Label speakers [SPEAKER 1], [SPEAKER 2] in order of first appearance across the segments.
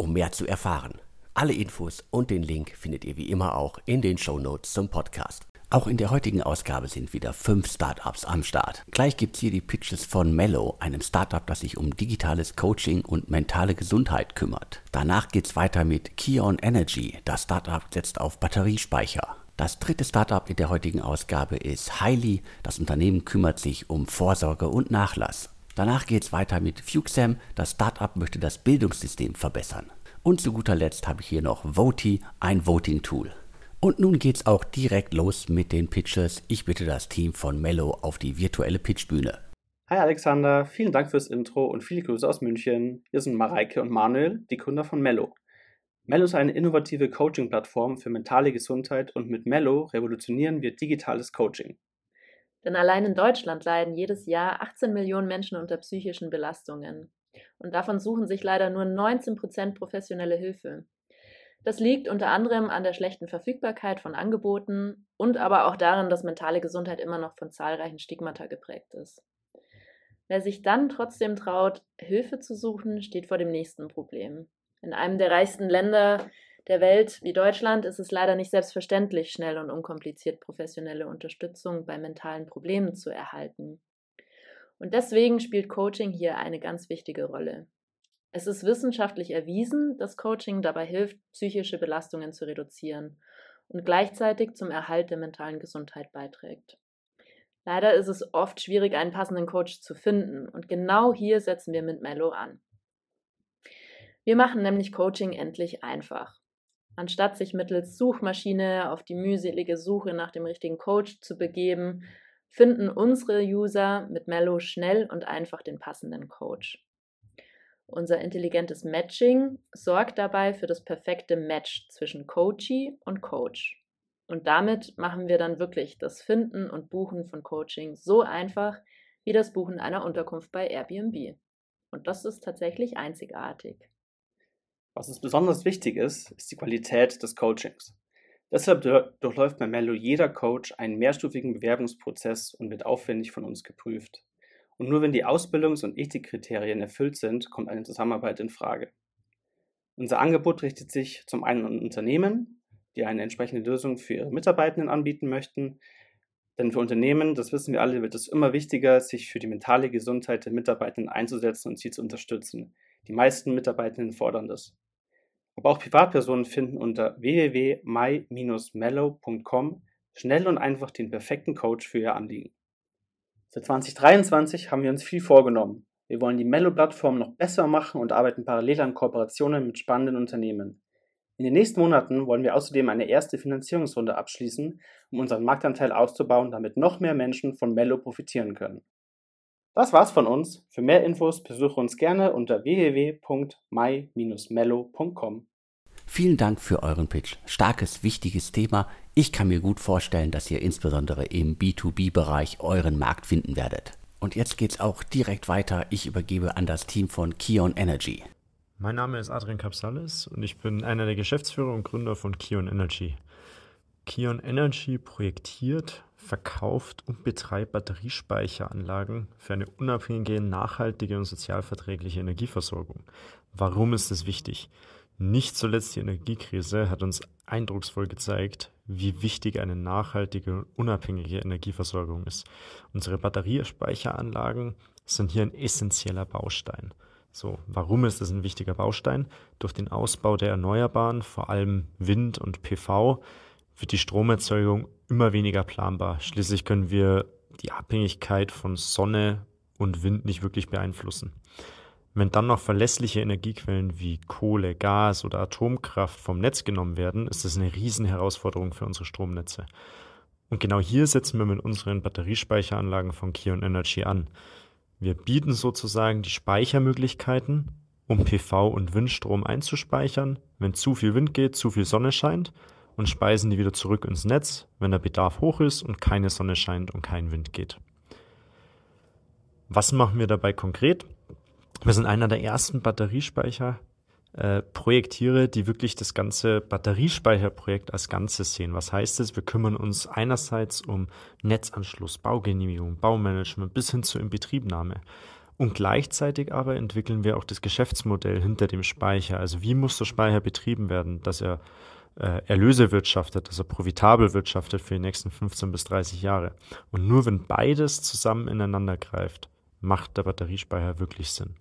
[SPEAKER 1] um mehr zu erfahren. Alle Infos und den Link findet ihr wie immer auch in den Show Notes zum Podcast. Auch in der heutigen Ausgabe sind wieder fünf Startups am Start. Gleich gibt's hier die Pitches von Mello, einem Startup, das sich um digitales Coaching und mentale Gesundheit kümmert. Danach geht's weiter mit Kion Energy. Das Startup setzt auf Batteriespeicher. Das dritte Startup in der heutigen Ausgabe ist Highly. Das Unternehmen kümmert sich um Vorsorge und Nachlass. Danach geht es weiter mit Fuxam. Das Startup möchte das Bildungssystem verbessern. Und zu guter Letzt habe ich hier noch Voti, ein Voting-Tool. Und nun geht's auch direkt los mit den Pitches. Ich bitte das Team von Mello auf die virtuelle Pitchbühne.
[SPEAKER 2] Hi Alexander, vielen Dank fürs Intro und viele Grüße aus München. Hier sind Mareike und Manuel, die Gründer von Mello. Mello ist eine innovative Coaching-Plattform für mentale Gesundheit und mit Mello revolutionieren wir digitales Coaching.
[SPEAKER 3] Denn allein in Deutschland leiden jedes Jahr 18 Millionen Menschen unter psychischen Belastungen. Und davon suchen sich leider nur 19 Prozent professionelle Hilfe. Das liegt unter anderem an der schlechten Verfügbarkeit von Angeboten und aber auch daran, dass mentale Gesundheit immer noch von zahlreichen Stigmata geprägt ist. Wer sich dann trotzdem traut, Hilfe zu suchen, steht vor dem nächsten Problem. In einem der reichsten Länder der Welt wie Deutschland ist es leider nicht selbstverständlich, schnell und unkompliziert professionelle Unterstützung bei mentalen Problemen zu erhalten. Und deswegen spielt Coaching hier eine ganz wichtige Rolle. Es ist wissenschaftlich erwiesen, dass Coaching dabei hilft, psychische Belastungen zu reduzieren und gleichzeitig zum Erhalt der mentalen Gesundheit beiträgt. Leider ist es oft schwierig, einen passenden Coach zu finden und genau hier setzen wir mit Mello an. Wir machen nämlich Coaching endlich einfach. Anstatt sich mittels Suchmaschine auf die mühselige Suche nach dem richtigen Coach zu begeben, finden unsere User mit Mello schnell und einfach den passenden Coach. Unser intelligentes Matching sorgt dabei für das perfekte Match zwischen Coachee und Coach. Und damit machen wir dann wirklich das Finden und Buchen von Coaching so einfach wie das Buchen einer Unterkunft bei Airbnb. Und das ist tatsächlich einzigartig.
[SPEAKER 2] Was uns besonders wichtig ist, ist die Qualität des Coachings. Deshalb durchläuft bei Mello jeder Coach einen mehrstufigen Bewerbungsprozess und wird aufwendig von uns geprüft. Und nur wenn die Ausbildungs- und Ethikkriterien erfüllt sind, kommt eine Zusammenarbeit in Frage. Unser Angebot richtet sich zum einen an Unternehmen, die eine entsprechende Lösung für ihre Mitarbeitenden anbieten möchten. Denn für Unternehmen, das wissen wir alle, wird es immer wichtiger, sich für die mentale Gesundheit der Mitarbeitenden einzusetzen und sie zu unterstützen. Die meisten Mitarbeitenden fordern das. Aber auch Privatpersonen finden unter www.my-mellow.com schnell und einfach den perfekten Coach für ihr Anliegen. Für 2023 haben wir uns viel vorgenommen. Wir wollen die Mellow-Plattform noch besser machen und arbeiten parallel an Kooperationen mit spannenden Unternehmen. In den nächsten Monaten wollen wir außerdem eine erste Finanzierungsrunde abschließen, um unseren Marktanteil auszubauen, damit noch mehr Menschen von Mellow profitieren können. Das war's von uns. Für mehr Infos besuche uns gerne unter www.my-mello.com.
[SPEAKER 1] Vielen Dank für euren Pitch. Starkes, wichtiges Thema. Ich kann mir gut vorstellen, dass ihr insbesondere im B2B-Bereich euren Markt finden werdet. Und jetzt geht's auch direkt weiter. Ich übergebe an das Team von Kion Energy.
[SPEAKER 4] Mein Name ist Adrian Capsalis und ich bin einer der Geschäftsführer und Gründer von Kion Energy. Kion Energy projektiert, verkauft und betreibt Batteriespeicheranlagen für eine unabhängige, nachhaltige und sozialverträgliche Energieversorgung. Warum ist das wichtig? Nicht zuletzt die Energiekrise hat uns eindrucksvoll gezeigt, wie wichtig eine nachhaltige und unabhängige Energieversorgung ist. Unsere Batteriespeicheranlagen sind hier ein essentieller Baustein. So, warum ist das ein wichtiger Baustein? Durch den Ausbau der Erneuerbaren, vor allem Wind und PV, wird die Stromerzeugung immer weniger planbar. Schließlich können wir die Abhängigkeit von Sonne und Wind nicht wirklich beeinflussen. Wenn dann noch verlässliche Energiequellen wie Kohle, Gas oder Atomkraft vom Netz genommen werden, ist das eine Riesenherausforderung für unsere Stromnetze. Und genau hier setzen wir mit unseren Batteriespeicheranlagen von Kion Energy an. Wir bieten sozusagen die Speichermöglichkeiten, um PV und Windstrom einzuspeichern, wenn zu viel Wind geht, zu viel Sonne scheint und speisen die wieder zurück ins Netz, wenn der Bedarf hoch ist und keine Sonne scheint und kein Wind geht. Was machen wir dabei konkret? Wir sind einer der ersten Batteriespeicher äh, die wirklich das ganze Batteriespeicherprojekt als Ganzes sehen. Was heißt es? Wir kümmern uns einerseits um Netzanschluss, Baugenehmigung, Baumanagement bis hin zur Inbetriebnahme. Und gleichzeitig aber entwickeln wir auch das Geschäftsmodell hinter dem Speicher. Also wie muss der Speicher betrieben werden, dass er äh, Erlöse wirtschaftet, er profitabel wirtschaftet für die nächsten 15 bis 30 Jahre. Und nur wenn beides zusammen ineinander greift, macht der Batteriespeicher wirklich Sinn.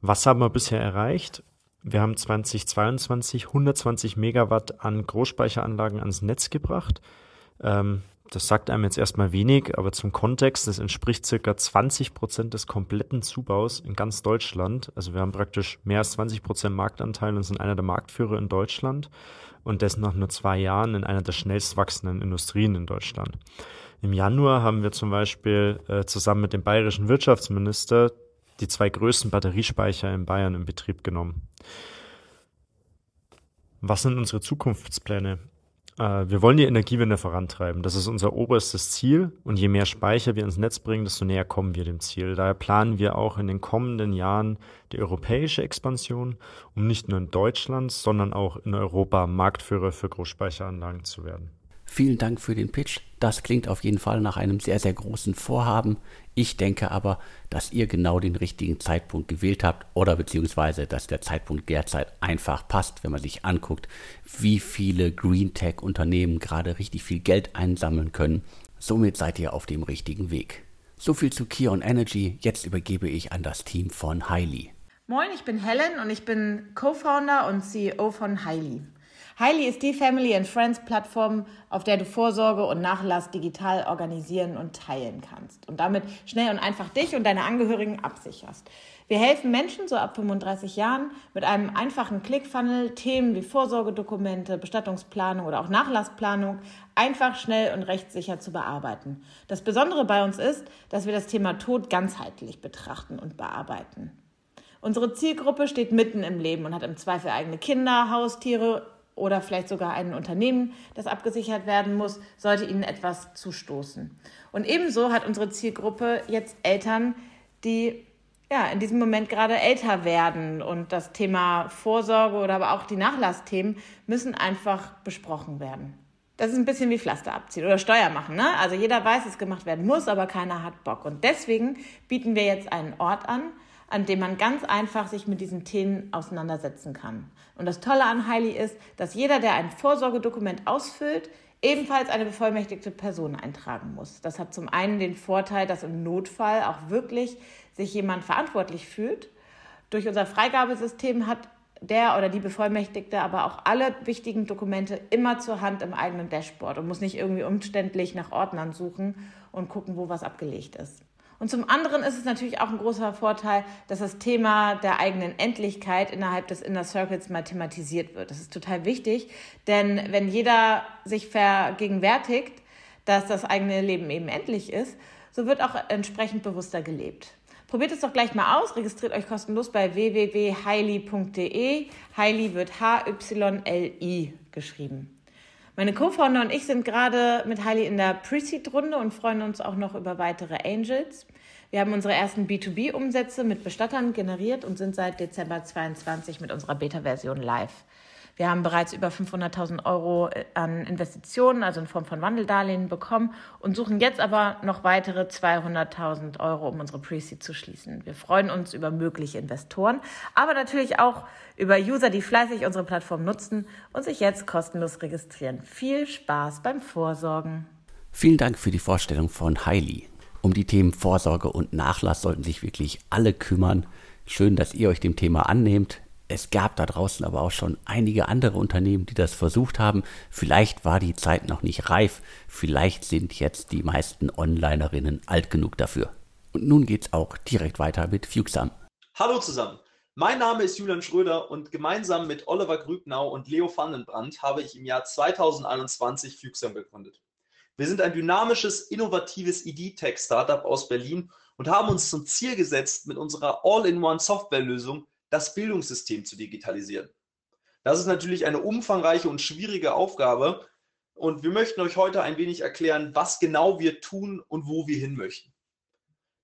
[SPEAKER 4] Was haben wir bisher erreicht? Wir haben 2022 120 Megawatt an Großspeicheranlagen ans Netz gebracht. Ähm, das sagt einem jetzt erstmal wenig, aber zum Kontext, das entspricht circa 20 Prozent des kompletten Zubaus in ganz Deutschland. Also wir haben praktisch mehr als 20 Prozent Marktanteil und sind einer der Marktführer in Deutschland und das nach nur zwei Jahren in einer der schnellst wachsenden Industrien in Deutschland. Im Januar haben wir zum Beispiel äh, zusammen mit dem bayerischen Wirtschaftsminister die zwei größten Batteriespeicher in Bayern in Betrieb genommen. Was sind unsere Zukunftspläne? Äh, wir wollen die Energiewende vorantreiben. Das ist unser oberstes Ziel. Und je mehr Speicher wir ins Netz bringen, desto näher kommen wir dem Ziel. Daher planen wir auch in den kommenden Jahren die europäische Expansion, um nicht nur in Deutschland, sondern auch in Europa Marktführer für Großspeicheranlagen zu werden.
[SPEAKER 1] Vielen Dank für den Pitch. Das klingt auf jeden Fall nach einem sehr, sehr großen Vorhaben. Ich denke aber, dass ihr genau den richtigen Zeitpunkt gewählt habt oder beziehungsweise, dass der Zeitpunkt derzeit einfach passt, wenn man sich anguckt, wie viele Green Tech Unternehmen gerade richtig viel Geld einsammeln können. Somit seid ihr auf dem richtigen Weg. So viel zu Kion Energy. Jetzt übergebe ich an das Team von Highly.
[SPEAKER 5] Moin, ich bin Helen und ich bin Co-Founder und CEO von Highly. Highly ist die Family and Friends Plattform, auf der du Vorsorge und Nachlass digital organisieren und teilen kannst und damit schnell und einfach dich und deine Angehörigen absicherst. Wir helfen Menschen so ab 35 Jahren mit einem einfachen Clickfunnel Themen wie Vorsorgedokumente, Bestattungsplanung oder auch Nachlassplanung einfach schnell und rechtssicher zu bearbeiten. Das Besondere bei uns ist, dass wir das Thema Tod ganzheitlich betrachten und bearbeiten. Unsere Zielgruppe steht mitten im Leben und hat im Zweifel eigene Kinder, Haustiere oder vielleicht sogar ein Unternehmen, das abgesichert werden muss, sollte ihnen etwas zustoßen. Und ebenso hat unsere Zielgruppe jetzt Eltern, die ja, in diesem Moment gerade älter werden und das Thema Vorsorge oder aber auch die Nachlassthemen müssen einfach besprochen werden. Das ist ein bisschen wie Pflaster abziehen oder Steuer machen. Ne? Also jeder weiß, dass gemacht werden muss, aber keiner hat Bock. Und deswegen bieten wir jetzt einen Ort an, an dem man ganz einfach sich mit diesen Themen auseinandersetzen kann. Und das Tolle an Heili ist, dass jeder, der ein Vorsorgedokument ausfüllt, ebenfalls eine bevollmächtigte Person eintragen muss. Das hat zum einen den Vorteil, dass im Notfall auch wirklich sich jemand verantwortlich fühlt. Durch unser Freigabesystem hat der oder die Bevollmächtigte aber auch alle wichtigen Dokumente immer zur Hand im eigenen Dashboard und muss nicht irgendwie umständlich nach Ordnern suchen und gucken, wo was abgelegt ist. Und zum anderen ist es natürlich auch ein großer Vorteil, dass das Thema der eigenen Endlichkeit innerhalb des Inner Circles mal thematisiert wird. Das ist total wichtig, denn wenn jeder sich vergegenwärtigt, dass das eigene Leben eben endlich ist, so wird auch entsprechend bewusster gelebt. Probiert es doch gleich mal aus, registriert euch kostenlos bei www.highly.de. Highly wird H-Y-L-I geschrieben. Meine Co-Founder und ich sind gerade mit Heili in der Pre-Seed-Runde und freuen uns auch noch über weitere Angels. Wir haben unsere ersten B2B-Umsätze mit Bestattern generiert und sind seit Dezember 2022 mit unserer Beta-Version live. Wir haben bereits über 500.000 Euro äh, an Investitionen, also in Form von Wandeldarlehen, bekommen und suchen jetzt aber noch weitere 200.000 Euro, um unsere Pre-Seed zu schließen. Wir freuen uns über mögliche Investoren, aber natürlich auch über User, die fleißig unsere Plattform nutzen und sich jetzt kostenlos registrieren. Viel Spaß beim Vorsorgen.
[SPEAKER 1] Vielen Dank für die Vorstellung von Heili. Um die Themen Vorsorge und Nachlass sollten sich wirklich alle kümmern. Schön, dass ihr euch dem Thema annehmt. Es gab da draußen aber auch schon einige andere Unternehmen, die das versucht haben. Vielleicht war die Zeit noch nicht reif. Vielleicht sind jetzt die meisten Onlinerinnen alt genug dafür. Und nun geht's auch direkt weiter mit Fuxam.
[SPEAKER 6] Hallo zusammen. Mein Name ist Julian Schröder und gemeinsam mit Oliver Grübnau und Leo Vandenbrandt habe ich im Jahr 2021 Fuxam gegründet. Wir sind ein dynamisches, innovatives ID-Tech-Startup aus Berlin und haben uns zum Ziel gesetzt, mit unserer All-in-One-Softwarelösung das Bildungssystem zu digitalisieren. Das ist natürlich eine umfangreiche und schwierige Aufgabe und wir möchten euch heute ein wenig erklären, was genau wir tun und wo wir hin möchten.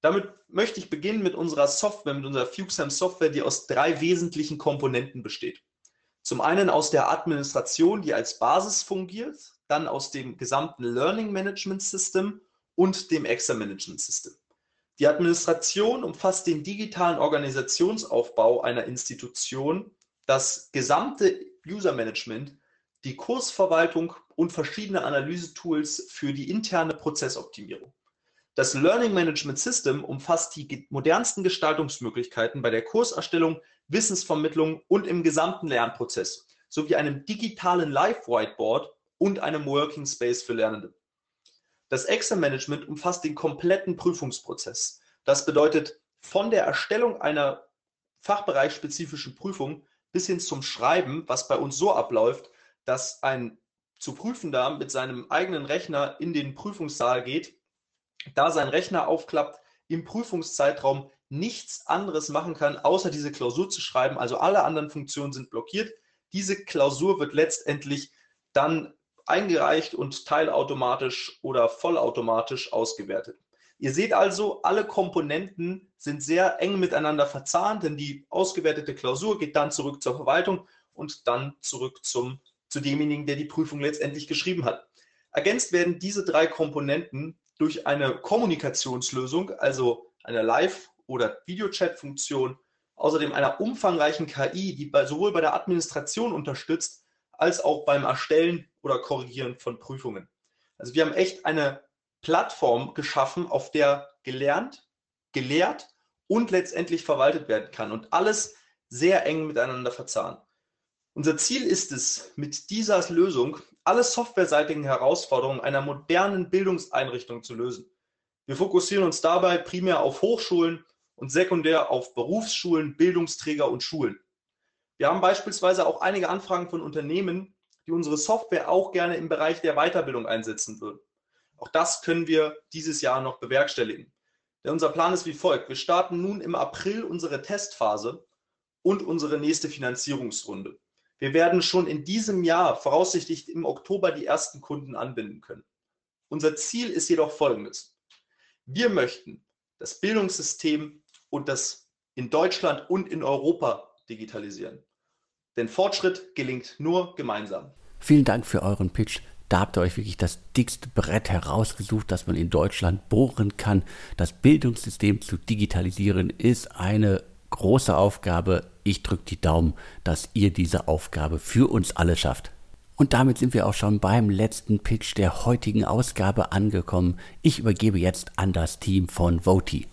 [SPEAKER 6] Damit möchte ich beginnen mit unserer Software, mit unserer FukeSam Software, die aus drei wesentlichen Komponenten besteht. Zum einen aus der Administration, die als Basis fungiert, dann aus dem gesamten Learning Management System und dem Exam Management System. Die Administration umfasst den digitalen Organisationsaufbau einer Institution, das gesamte User Management, die Kursverwaltung und verschiedene Analysetools für die interne Prozessoptimierung. Das Learning Management System umfasst die modernsten Gestaltungsmöglichkeiten bei der Kurserstellung, Wissensvermittlung und im gesamten Lernprozess sowie einem digitalen Live-Whiteboard und einem Working Space für Lernende. Das Exam-Management umfasst den kompletten Prüfungsprozess. Das bedeutet von der Erstellung einer fachbereichsspezifischen Prüfung bis hin zum Schreiben, was bei uns so abläuft, dass ein zu Prüfender mit seinem eigenen Rechner in den Prüfungssaal geht, da sein Rechner aufklappt, im Prüfungszeitraum nichts anderes machen kann, außer diese Klausur zu schreiben. Also alle anderen Funktionen sind blockiert. Diese Klausur wird letztendlich dann eingereicht und teilautomatisch oder vollautomatisch ausgewertet. Ihr seht also, alle Komponenten sind sehr eng miteinander verzahnt, denn die ausgewertete Klausur geht dann zurück zur Verwaltung und dann zurück zum, zu demjenigen, der die Prüfung letztendlich geschrieben hat. Ergänzt werden diese drei Komponenten durch eine Kommunikationslösung, also eine Live- oder Videochat-Funktion, außerdem einer umfangreichen KI, die bei, sowohl bei der Administration unterstützt, als auch beim Erstellen oder Korrigieren von Prüfungen. Also wir haben echt eine Plattform geschaffen, auf der gelernt, gelehrt und letztendlich verwaltet werden kann und alles sehr eng miteinander verzahnt. Unser Ziel ist es, mit dieser Lösung alle softwareseitigen Herausforderungen einer modernen Bildungseinrichtung zu lösen. Wir fokussieren uns dabei primär auf Hochschulen und sekundär auf Berufsschulen, Bildungsträger und Schulen. Wir haben beispielsweise auch einige Anfragen von Unternehmen, die unsere Software auch gerne im Bereich der Weiterbildung einsetzen würden. Auch das können wir dieses Jahr noch bewerkstelligen. Denn unser Plan ist wie folgt. Wir starten nun im April unsere Testphase und unsere nächste Finanzierungsrunde. Wir werden schon in diesem Jahr, voraussichtlich im Oktober, die ersten Kunden anbinden können. Unser Ziel ist jedoch folgendes. Wir möchten das Bildungssystem und das in Deutschland und in Europa digitalisieren. Denn Fortschritt gelingt nur gemeinsam.
[SPEAKER 1] Vielen Dank für euren Pitch. Da habt ihr euch wirklich das dickste Brett herausgesucht, das man in Deutschland bohren kann. Das Bildungssystem zu digitalisieren ist eine große Aufgabe. Ich drücke die Daumen, dass ihr diese Aufgabe für uns alle schafft. Und damit sind wir auch schon beim letzten Pitch der heutigen Ausgabe angekommen. Ich übergebe jetzt an das Team von Voti.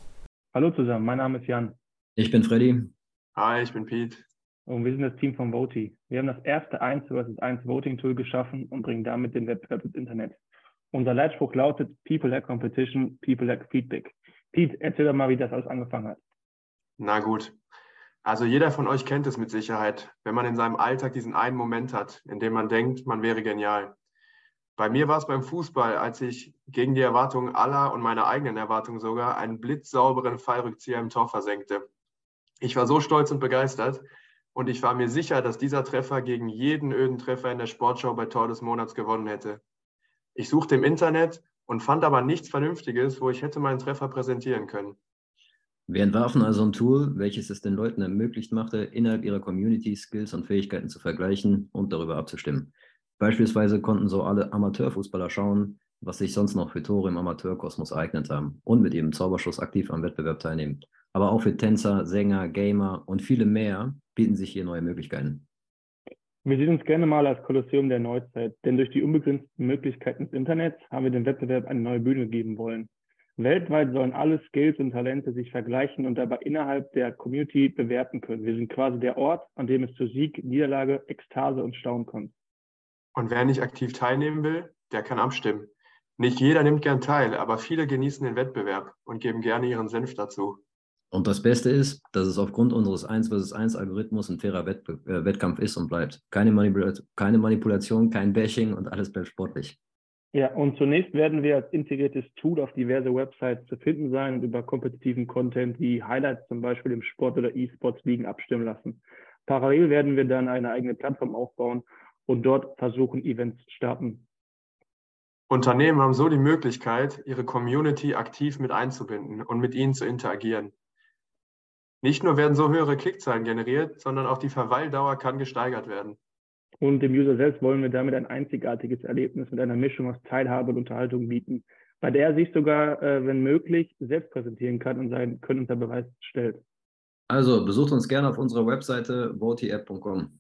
[SPEAKER 7] Hallo zusammen, mein Name ist Jan.
[SPEAKER 8] Ich bin Freddy.
[SPEAKER 9] Hi, ich bin Pete.
[SPEAKER 7] Und wir sind das Team von Voti. Wir haben das erste 1 vs 1 Voting Tool geschaffen und bringen damit den Wettbewerb ins Internet. Unser Leitspruch lautet People like Competition, People like Feedback. Pete, erzähl doch mal, wie das alles angefangen hat.
[SPEAKER 9] Na gut. Also jeder von euch kennt es mit Sicherheit, wenn man in seinem Alltag diesen einen Moment hat, in dem man denkt, man wäre genial. Bei mir war es beim Fußball, als ich gegen die Erwartungen aller und meine eigenen Erwartungen sogar einen blitzsauberen Fallrückzieher im Tor versenkte. Ich war so stolz und begeistert und ich war mir sicher, dass dieser Treffer gegen jeden öden Treffer in der Sportschau bei Tor des Monats gewonnen hätte. Ich suchte im Internet und fand aber nichts Vernünftiges, wo ich hätte meinen Treffer präsentieren können.
[SPEAKER 8] Wir entwarfen also ein Tool, welches es den Leuten ermöglicht machte, innerhalb ihrer Community Skills und Fähigkeiten zu vergleichen und darüber abzustimmen. Beispielsweise konnten so alle Amateurfußballer schauen, was sich sonst noch für Tore im Amateurkosmos ereignet haben und mit ihrem Zauberschuss aktiv am Wettbewerb teilnehmen. Aber auch für Tänzer, Sänger, Gamer und viele mehr bieten sich hier neue Möglichkeiten.
[SPEAKER 7] Wir sehen uns gerne mal als Kolosseum der Neuzeit, denn durch die unbegrenzten Möglichkeiten des Internets haben wir dem Wettbewerb eine neue Bühne geben wollen. Weltweit sollen alle Skills und Talente sich vergleichen und dabei innerhalb der Community bewerten können. Wir sind quasi der Ort, an dem es zu Sieg, Niederlage, Ekstase und Staunen kommt.
[SPEAKER 9] Und wer nicht aktiv teilnehmen will, der kann abstimmen. Nicht jeder nimmt gern teil, aber viele genießen den Wettbewerb und geben gerne ihren Senf dazu.
[SPEAKER 8] Und das Beste ist, dass es aufgrund unseres 1 vs 1 Algorithmus ein fairer Wett äh, Wettkampf ist und bleibt. Keine, Manipula keine Manipulation, kein Bashing und alles bleibt sportlich.
[SPEAKER 7] Ja, und zunächst werden wir als integriertes Tool auf diverse Websites zu finden sein und über kompetitiven Content wie Highlights zum Beispiel im Sport- oder E-Sports-Ligen abstimmen lassen. Parallel werden wir dann eine eigene Plattform aufbauen und dort versuchen, Events starten.
[SPEAKER 9] Unternehmen haben so die Möglichkeit, ihre Community aktiv mit einzubinden und mit ihnen zu interagieren. Nicht nur werden so höhere Klickzahlen generiert, sondern auch die Verweildauer kann gesteigert werden.
[SPEAKER 7] Und dem User selbst wollen wir damit ein einzigartiges Erlebnis mit einer Mischung aus Teilhabe und Unterhaltung bieten, bei der er sich sogar, äh, wenn möglich, selbst präsentieren kann und sein Können unter Beweis stellt.
[SPEAKER 8] Also besucht uns gerne auf unserer Webseite votyapp.com.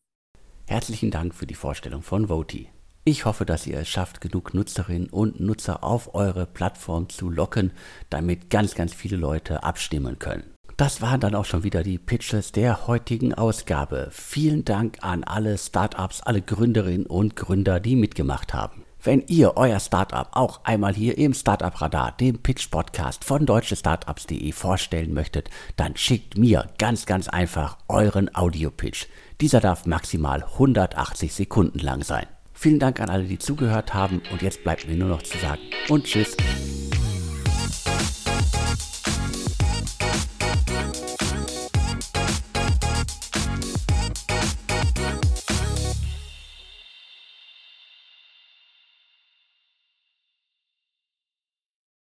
[SPEAKER 1] Herzlichen Dank für die Vorstellung von Voti. Ich hoffe, dass ihr es schafft, genug Nutzerinnen und Nutzer auf eure Plattform zu locken, damit ganz, ganz viele Leute abstimmen können. Das waren dann auch schon wieder die Pitches der heutigen Ausgabe. Vielen Dank an alle Startups, alle Gründerinnen und Gründer, die mitgemacht haben. Wenn ihr euer Startup auch einmal hier im Startup Radar, dem Pitch Podcast von deutschestartups.de vorstellen möchtet, dann schickt mir ganz, ganz einfach euren Audio-Pitch. Dieser darf maximal 180 Sekunden lang sein. Vielen Dank an alle, die zugehört haben und jetzt bleibt mir nur noch zu sagen und tschüss.